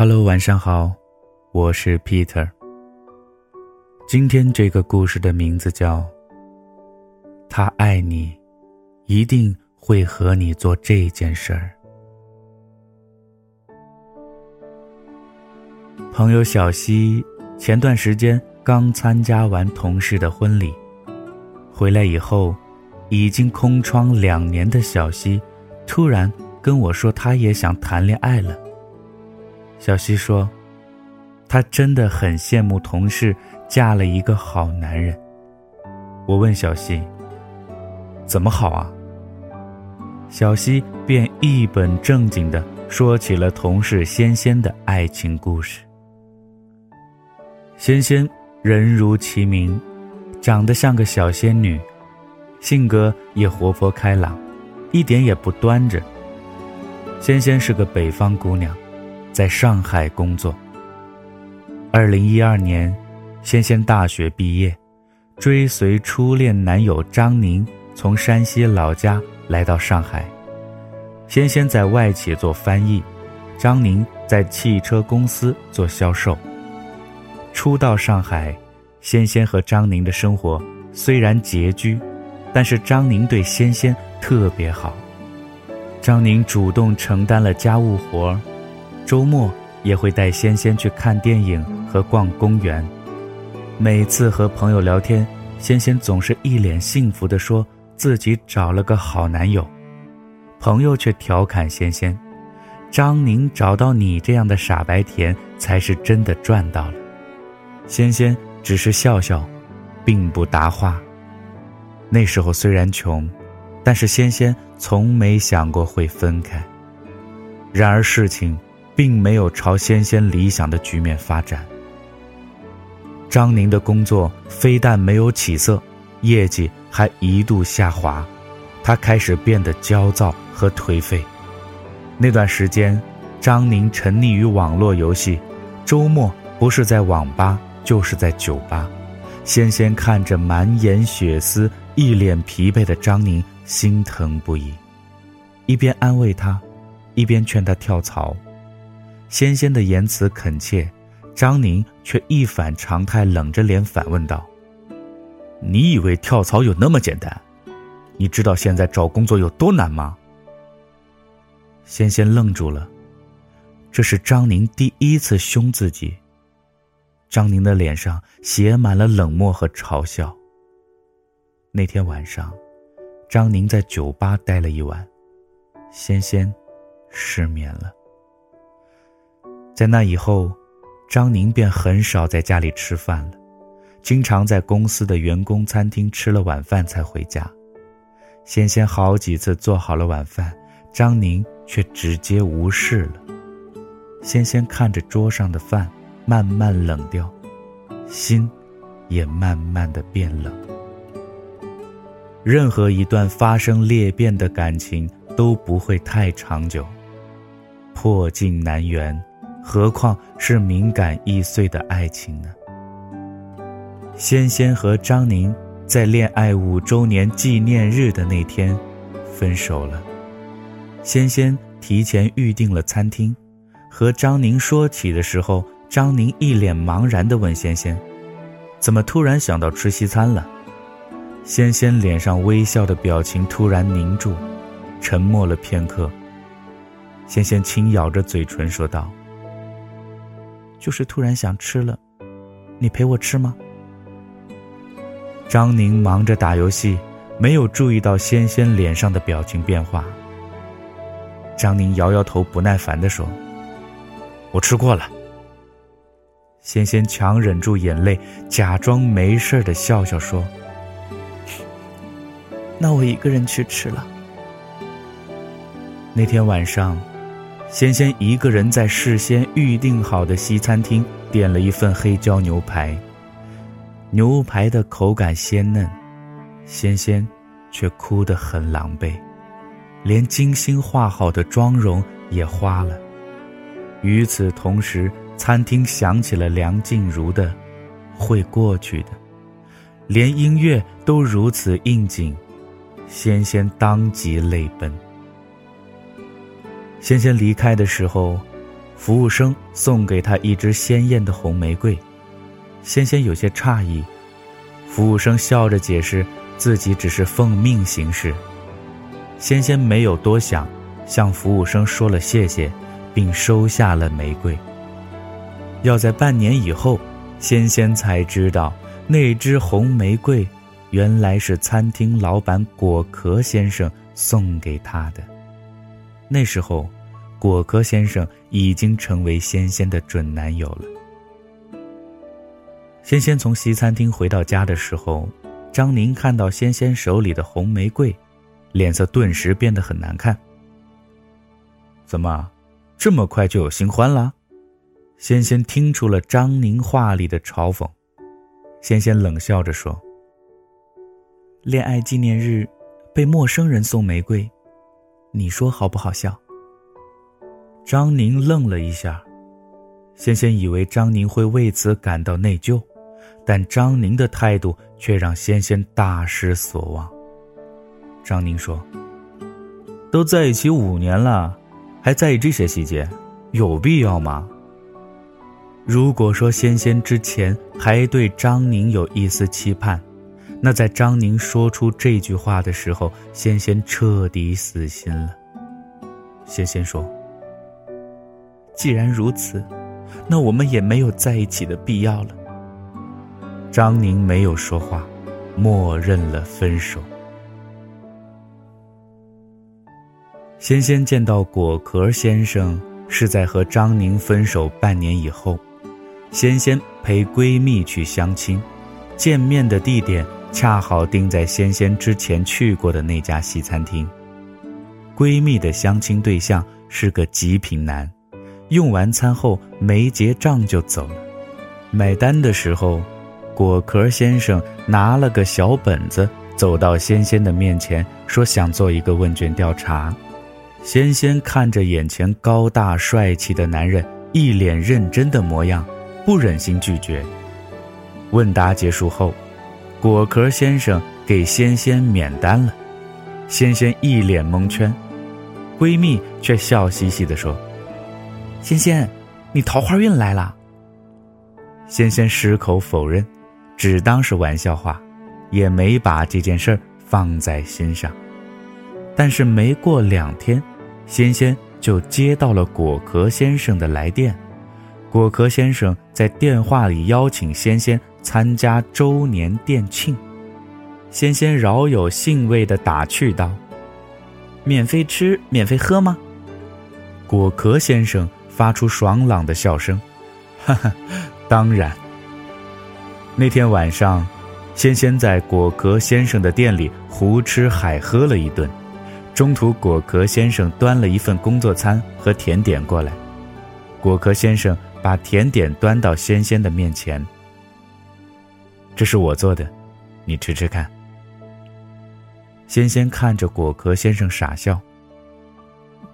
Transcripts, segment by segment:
Hello，晚上好，我是 Peter。今天这个故事的名字叫《他爱你，一定会和你做这件事儿》。朋友小西前段时间刚参加完同事的婚礼，回来以后，已经空窗两年的小西，突然跟我说，他也想谈恋爱了。小西说：“她真的很羡慕同事嫁了一个好男人。”我问小西：“怎么好啊？”小西便一本正经的说起了同事仙仙的爱情故事。仙仙人如其名，长得像个小仙女，性格也活泼开朗，一点也不端着。仙仙是个北方姑娘。在上海工作。二零一二年，仙仙大学毕业，追随初恋男友张宁从山西老家来到上海。仙仙在外企做翻译，张宁在汽车公司做销售。初到上海，仙仙和张宁的生活虽然拮据，但是张宁对仙仙特别好。张宁主动承担了家务活儿。周末也会带仙仙去看电影和逛公园。每次和朋友聊天，仙仙总是一脸幸福地说自己找了个好男友。朋友却调侃仙仙：“张宁找到你这样的傻白甜，才是真的赚到了。”仙仙只是笑笑，并不答话。那时候虽然穷，但是仙仙从没想过会分开。然而事情。并没有朝仙仙理想的局面发展。张宁的工作非但没有起色，业绩还一度下滑，他开始变得焦躁和颓废。那段时间，张宁沉溺于网络游戏，周末不是在网吧就是在酒吧。仙仙看着满眼血丝、一脸疲惫的张宁，心疼不已，一边安慰他，一边劝他跳槽。仙仙的言辞恳切，张宁却一反常态，冷着脸反问道：“你以为跳槽有那么简单？你知道现在找工作有多难吗？”仙仙愣住了，这是张宁第一次凶自己。张宁的脸上写满了冷漠和嘲笑。那天晚上，张宁在酒吧待了一晚，仙仙失眠了。在那以后，张宁便很少在家里吃饭了，经常在公司的员工餐厅吃了晚饭才回家。仙仙好几次做好了晚饭，张宁却直接无视了。仙仙看着桌上的饭慢慢冷掉，心也慢慢的变冷。任何一段发生裂变的感情都不会太长久，破镜难圆。何况是敏感易碎的爱情呢？仙仙和张宁在恋爱五周年纪念日的那天分手了。仙仙提前预定了餐厅，和张宁说起的时候，张宁一脸茫然地问仙仙：“怎么突然想到吃西餐了？”仙仙脸上微笑的表情突然凝住，沉默了片刻。仙仙轻咬着嘴唇说道。就是突然想吃了，你陪我吃吗？张宁忙着打游戏，没有注意到仙仙脸上的表情变化。张宁摇摇头，不耐烦地说：“我吃过了。”仙仙强忍住眼泪，假装没事的笑笑说：“那我一个人去吃了。”那天晚上。仙仙一个人在事先预定好的西餐厅点了一份黑椒牛排，牛排的口感鲜嫩，仙仙却哭得很狼狈，连精心画好的妆容也花了。与此同时，餐厅响起了梁静茹的《会过去的》，连音乐都如此应景，仙仙当即泪奔。仙仙离开的时候，服务生送给他一支鲜艳的红玫瑰，仙仙有些诧异。服务生笑着解释，自己只是奉命行事。仙仙没有多想，向服务生说了谢谢，并收下了玫瑰。要在半年以后，仙仙才知道那支红玫瑰，原来是餐厅老板果壳先生送给他的。那时候。果壳先生已经成为仙仙的准男友了。仙仙从西餐厅回到家的时候，张宁看到仙仙手里的红玫瑰，脸色顿时变得很难看。怎么，这么快就有新欢了？仙仙听出了张宁话里的嘲讽，仙仙冷笑着说：“恋爱纪念日，被陌生人送玫瑰，你说好不好笑？”张宁愣了一下，仙仙以为张宁会为此感到内疚，但张宁的态度却让仙仙大失所望。张宁说：“都在一起五年了，还在意这些细节，有必要吗？”如果说仙仙之前还对张宁有一丝期盼，那在张宁说出这句话的时候，仙仙彻底死心了。仙仙说。既然如此，那我们也没有在一起的必要了。张宁没有说话，默认了分手。仙仙见到果壳先生是在和张宁分手半年以后，仙仙陪闺蜜去相亲，见面的地点恰好定在仙仙之前去过的那家西餐厅。闺蜜的相亲对象是个极品男。用完餐后没结账就走了，买单的时候，果壳先生拿了个小本子走到仙仙的面前，说想做一个问卷调查。仙仙看着眼前高大帅气的男人，一脸认真的模样，不忍心拒绝。问答结束后，果壳先生给仙仙免单了，仙仙一脸蒙圈，闺蜜却笑嘻嘻地说。仙仙，你桃花运来了。仙仙矢口否认，只当是玩笑话，也没把这件事儿放在心上。但是没过两天，仙仙就接到了果壳先生的来电。果壳先生在电话里邀请仙仙参加周年店庆。仙仙饶有兴味的打趣道：“免费吃，免费喝吗？”果壳先生。发出爽朗的笑声，哈哈，当然。那天晚上，仙仙在果壳先生的店里胡吃海喝了一顿。中途，果壳先生端了一份工作餐和甜点过来，果壳先生把甜点端到仙仙的面前。这是我做的，你吃吃看。仙仙看着果壳先生傻笑，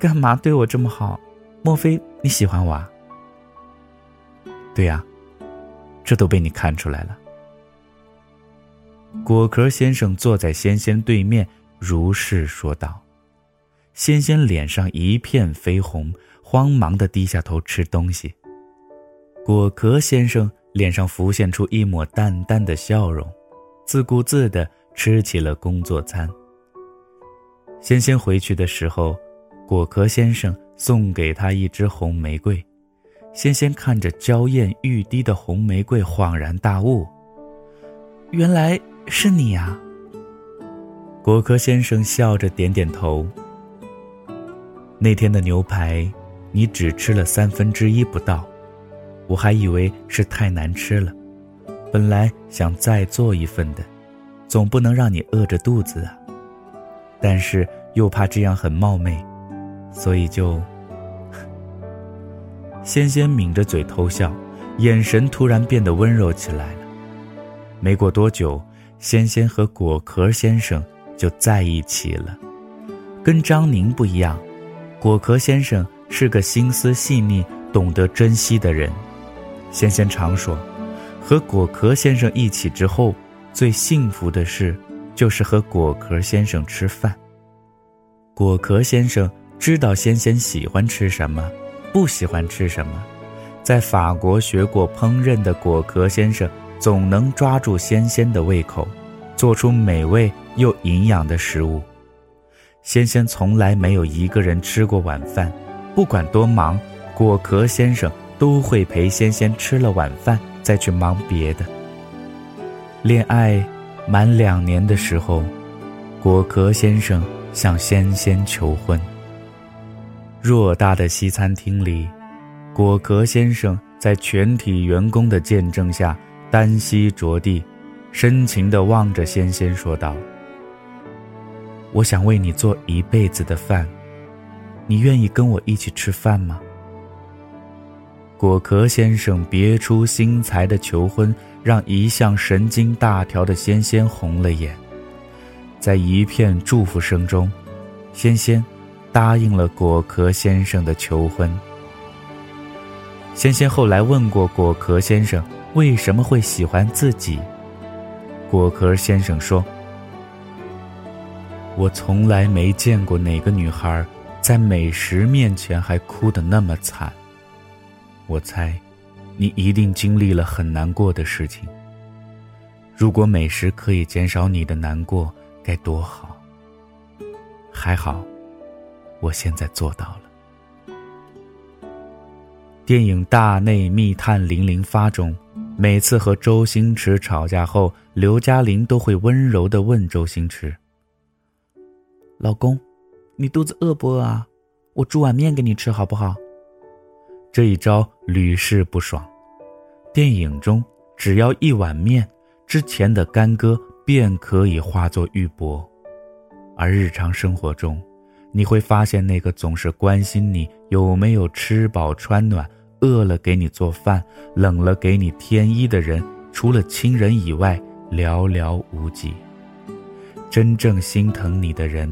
干嘛对我这么好？莫非你喜欢我？啊？对呀，这都被你看出来了。果壳先生坐在仙仙对面，如是说道。仙仙脸上一片绯红，慌忙的低下头吃东西。果壳先生脸上浮现出一抹淡淡的笑容，自顾自的吃起了工作餐。仙仙回去的时候，果壳先生。送给他一支红玫瑰，仙仙看着娇艳欲滴的红玫瑰，恍然大悟：“原来是你呀！”果壳先生笑着点点头。那天的牛排，你只吃了三分之一不到，我还以为是太难吃了，本来想再做一份的，总不能让你饿着肚子啊。但是又怕这样很冒昧，所以就。仙仙抿着嘴偷笑，眼神突然变得温柔起来了。没过多久，仙仙和果壳先生就在一起了。跟张宁不一样，果壳先生是个心思细腻、懂得珍惜的人。仙仙常说，和果壳先生一起之后，最幸福的事就是和果壳先生吃饭。果壳先生知道仙仙喜欢吃什么。不喜欢吃什么，在法国学过烹饪的果壳先生总能抓住仙仙的胃口，做出美味又营养的食物。仙仙从来没有一个人吃过晚饭，不管多忙，果壳先生都会陪仙仙吃了晚饭再去忙别的。恋爱满两年的时候，果壳先生向仙仙求婚。偌大的西餐厅里，果壳先生在全体员工的见证下单膝着地，深情地望着仙仙说道：“我想为你做一辈子的饭，你愿意跟我一起吃饭吗？”果壳先生别出心裁的求婚，让一向神经大条的仙仙红了眼，在一片祝福声中，仙仙。答应了果壳先生的求婚。仙仙后来问过果壳先生为什么会喜欢自己，果壳先生说：“我从来没见过哪个女孩在美食面前还哭得那么惨。我猜，你一定经历了很难过的事情。如果美食可以减少你的难过，该多好。还好。”我现在做到了。电影《大内密探零零发》中，每次和周星驰吵架后，刘嘉玲都会温柔的问周星驰：“老公，你肚子饿不饿啊？我煮碗面给你吃好不好？”这一招屡试不爽。电影中，只要一碗面，之前的干戈便可以化作玉帛，而日常生活中，你会发现，那个总是关心你有没有吃饱穿暖、饿了给你做饭、冷了给你添衣的人，除了亲人以外，寥寥无几。真正心疼你的人，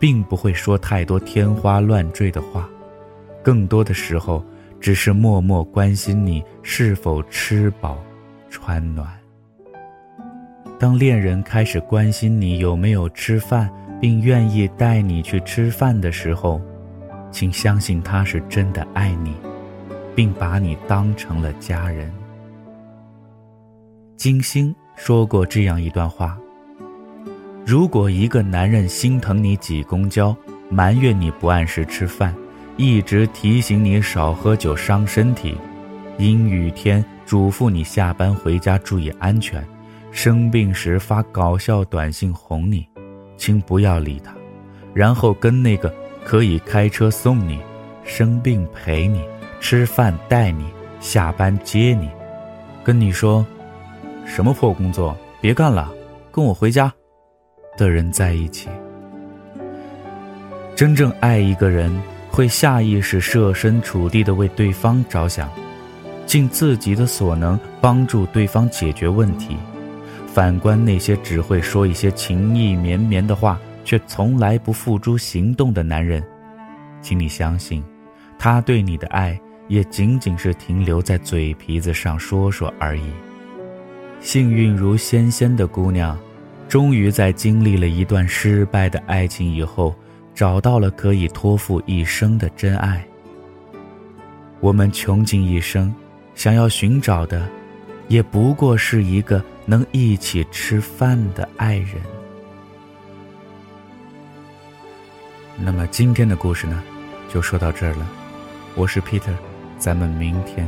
并不会说太多天花乱坠的话，更多的时候，只是默默关心你是否吃饱、穿暖。当恋人开始关心你有没有吃饭，并愿意带你去吃饭的时候，请相信他是真的爱你，并把你当成了家人。金星说过这样一段话：如果一个男人心疼你挤公交，埋怨你不按时吃饭，一直提醒你少喝酒伤身体，阴雨天嘱咐你下班回家注意安全，生病时发搞笑短信哄你。请不要理他，然后跟那个可以开车送你、生病陪你、吃饭带你、下班接你、跟你说什么破工作别干了，跟我回家的人在一起。真正爱一个人，会下意识设身处地的为对方着想，尽自己的所能帮助对方解决问题。反观那些只会说一些情意绵绵的话，却从来不付诸行动的男人，请你相信，他对你的爱也仅仅是停留在嘴皮子上说说而已。幸运如仙仙的姑娘，终于在经历了一段失败的爱情以后，找到了可以托付一生的真爱。我们穷尽一生，想要寻找的，也不过是一个。能一起吃饭的爱人。那么今天的故事呢，就说到这儿了。我是 Peter，咱们明天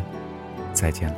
再见了。